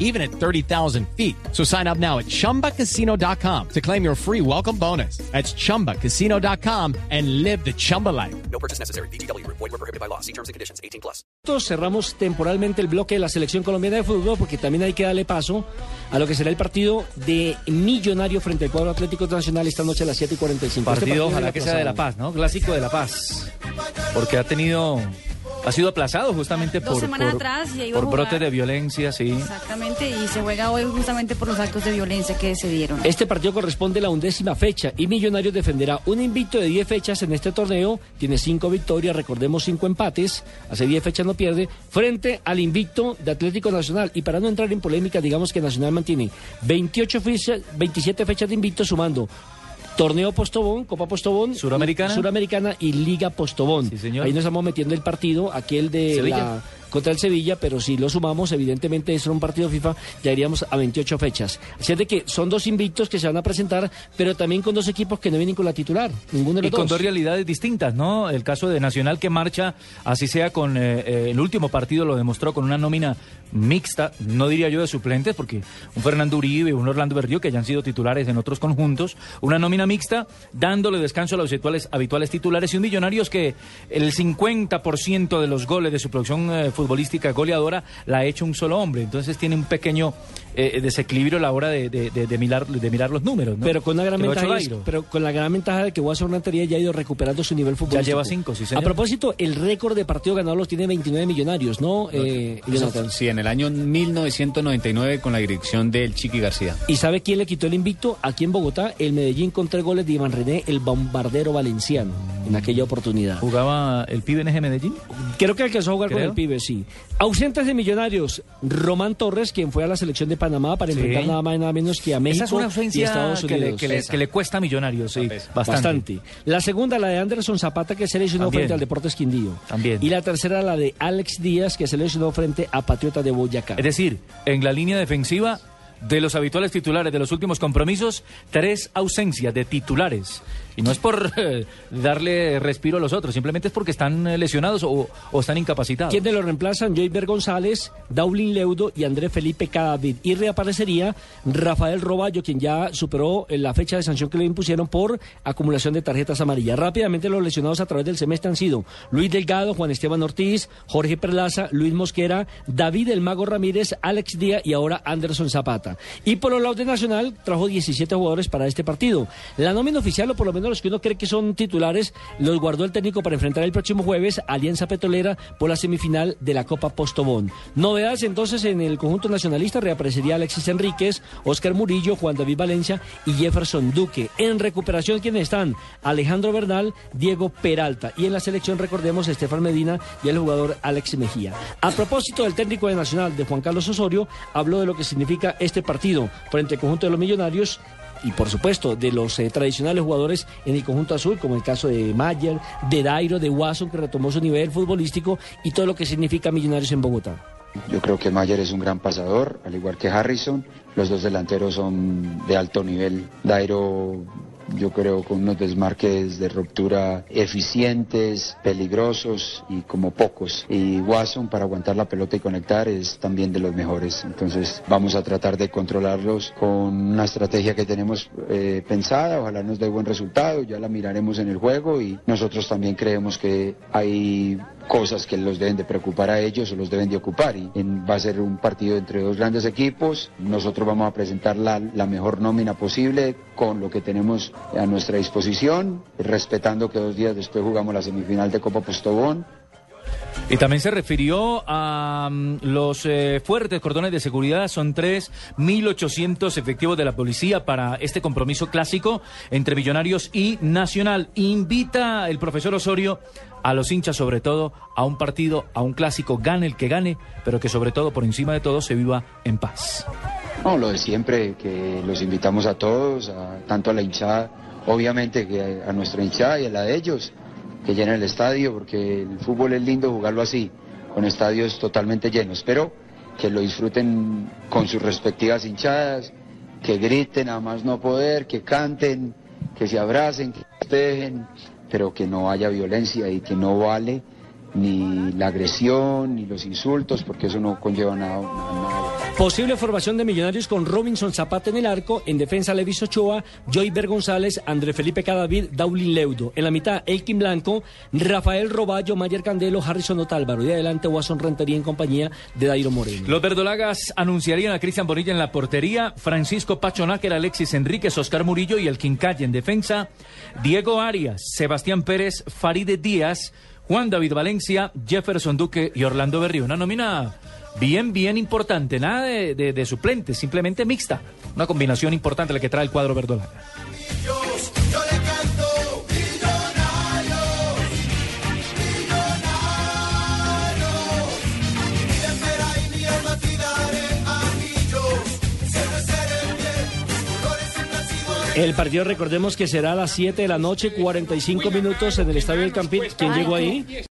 even at 30,000 feet. So sign up now at chumbacasino.com to claim your free welcome bonus. That's chumbacasino.com and live the Chumba life. No purchase necessary. BGW. Void were prohibited by law. See terms and conditions. 18 plus. Cerramos temporalmente el bloque de la selección colombiana de fútbol porque también hay que darle paso a lo que será el partido de Millonario frente al cuadro Atlético Nacional esta noche a las 7 y 45. Este Partido, ojalá viene que sea de La. Paz, ¿no? Clásico de La Paz. Porque ha tenido. Ha sido aplazado justamente Dos por, semanas por, atrás ya iba a por jugar. brote de violencia, sí. Exactamente, y se juega hoy justamente por los actos de violencia que se dieron. Este partido corresponde a la undécima fecha y Millonarios defenderá un invicto de 10 fechas en este torneo. Tiene 5 victorias, recordemos 5 empates, hace 10 fechas no pierde, frente al invicto de Atlético Nacional. Y para no entrar en polémica, digamos que Nacional mantiene 28 fechas, 27 fechas de invicto sumando Torneo Postobón, Copa Postobón, Suramericana. Suramericana y Liga Postobón. Sí, señor. Ahí nos estamos metiendo el partido, aquel de Sevilla. la contra el Sevilla, pero si lo sumamos, evidentemente es un partido FIFA, ya iríamos a 28 fechas. Así es de que son dos invictos que se van a presentar, pero también con dos equipos que no vienen con la titular, ninguno de los Y con dos. realidades distintas, ¿no? El caso de Nacional que marcha, así sea con eh, eh, el último partido, lo demostró con una nómina mixta, no diría yo de suplentes, porque un Fernando Uribe, un Orlando Berrío, que hayan sido titulares en otros conjuntos, una nómina mixta, dándole descanso a los habituales, habituales titulares y un Millonarios que el 50% de los goles de su producción eh, futbolística goleadora la ha hecho un solo hombre, entonces tiene un pequeño eh, desequilibrio a la hora de, de- de- de mirar, de mirar los números, ¿no? Pero con una gran ventaja, es- pero con la gran ventaja de que Watson Rentería ya ha ido recuperando su nivel futbolístico. lleva cinco, sí, señor. A propósito, el récord de partido ganado los tiene 29 millonarios, ¿no? Eh, Jonathan? Sí, en el año 1999 con la dirección del Chiqui García. ¿Y sabe quién le quitó el invicto? Aquí en Bogotá, el Medellín con tres goles de Iván René, el bombardero valenciano, en aquella oportunidad. ¿Jugaba el pibe en ese Medellín? Creo que alcanzó a jugar con el pibe, sí. Ausentes de Millonarios, Román Torres, quien fue a la selección de Panamá para enfrentar nada más y nada menos que a México Esa es una y Estados que le, Unidos. que le- que le cuesta a Millonarios, sí, bastante. Bastante. La segunda, la de Anderson Zapata, que se lesionó También. frente al Deportes Quindío. También. Y la tercera, la de Alex Díaz, que se lesionó frente a Patriota de Boyacá. Es decir, en la línea defensiva de los habituales titulares de los últimos compromisos, tres ausencias de titulares. Y no es por eh, darle respiro a los otros, simplemente es porque están eh, lesionados o, o están incapacitados. ¿Quiénes lo reemplazan? Joyver González, Daulin Leudo y Andrés Felipe Cadavid. Y reaparecería Rafael Roballo, quien ya superó eh, la fecha de sanción que le impusieron por acumulación de tarjetas amarillas. Rápidamente los lesionados a través del semestre han sido Luis Delgado, Juan Esteban Ortiz, Jorge Perlaza, Luis Mosquera, David El Mago Ramírez, Alex Díaz y ahora Anderson Zapata. Y por los lados de Nacional trajo 17 jugadores para este partido. La nómina oficial, o por lo menos los que uno cree que son titulares, los guardó el técnico para enfrentar el próximo jueves Alianza Petrolera por la semifinal de la Copa Postobón. Novedades entonces en el conjunto nacionalista reaparecería Alexis Enríquez, Oscar Murillo, Juan David Valencia y Jefferson Duque. En recuperación, ¿quiénes están? Alejandro Bernal, Diego Peralta. Y en la selección, recordemos, Estefan Medina y el jugador Alex Mejía. A propósito del técnico de Nacional, de Juan Carlos Osorio, habló de lo que significa este partido frente al conjunto de los millonarios y por supuesto de los eh, tradicionales jugadores en el conjunto azul, como el caso de Mayer, de Dairo, de Watson, que retomó su nivel futbolístico y todo lo que significa Millonarios en Bogotá. Yo creo que Mayer es un gran pasador, al igual que Harrison. Los dos delanteros son de alto nivel. Dairo, yo creo, con unos desmarques de ruptura eficientes, peligrosos y como pocos. Y Watson, para aguantar la pelota y conectar, es también de los mejores. Entonces, vamos a tratar de controlarlos con una estrategia que tenemos eh, pensada. Ojalá nos dé buen resultado. Ya la miraremos en el juego y nosotros también creemos que hay cosas que los deben de preocupar a ellos o los deben de ocupar. Y va a ser un partido entre dos grandes equipos. Nosotros vamos a presentar la, la mejor nómina posible con lo que tenemos a nuestra disposición, respetando que dos días después jugamos la semifinal de Copa Postobón. Y también se refirió a mm, los eh, fuertes cordones de seguridad. Son tres, 1.800 efectivos de la policía para este compromiso clásico entre Millonarios y Nacional. Invita el profesor Osorio a los hinchas, sobre todo, a un partido, a un clásico, gane el que gane, pero que sobre todo, por encima de todo, se viva en paz. No, lo de siempre, que los invitamos a todos, tanto a la hinchada, obviamente que a, a nuestra hinchada y a la de ellos, que llenen el estadio, porque el fútbol es lindo jugarlo así, con estadios totalmente llenos. Pero que lo disfruten con sus respectivas hinchadas, que griten a más no poder, que canten, que se abracen, que festejen, pero que no haya violencia y que no vale ni la agresión ni los insultos, porque eso no conlleva nada. nada. Posible formación de Millonarios con Robinson Zapata en el arco, en defensa Levis Ochoa, Joyber González, André Felipe Cadavid, Daulin Leudo. En la mitad, Elkin Blanco, Rafael Roballo, Mayer Candelo, Harrison Otálvaro. Y adelante, Watson Rentería en compañía de Dairo Moreno. Los verdolagas anunciarían a Cristian Bonilla en la portería, Francisco Pacho Náquer, Alexis Enríquez, Oscar Murillo y el Quincay en defensa, Diego Arias, Sebastián Pérez, Faride Díaz, Juan David Valencia, Jefferson Duque y Orlando Berrío. Una nómina bien, bien importante, nada de, de, suplentes, simplemente mixta. Una combinación importante la que trae el cuadro verdolaga. El partido, recordemos que será a las 7 de la noche, 45 minutos en el Estadio del Campín. ¿Quién llegó ahí?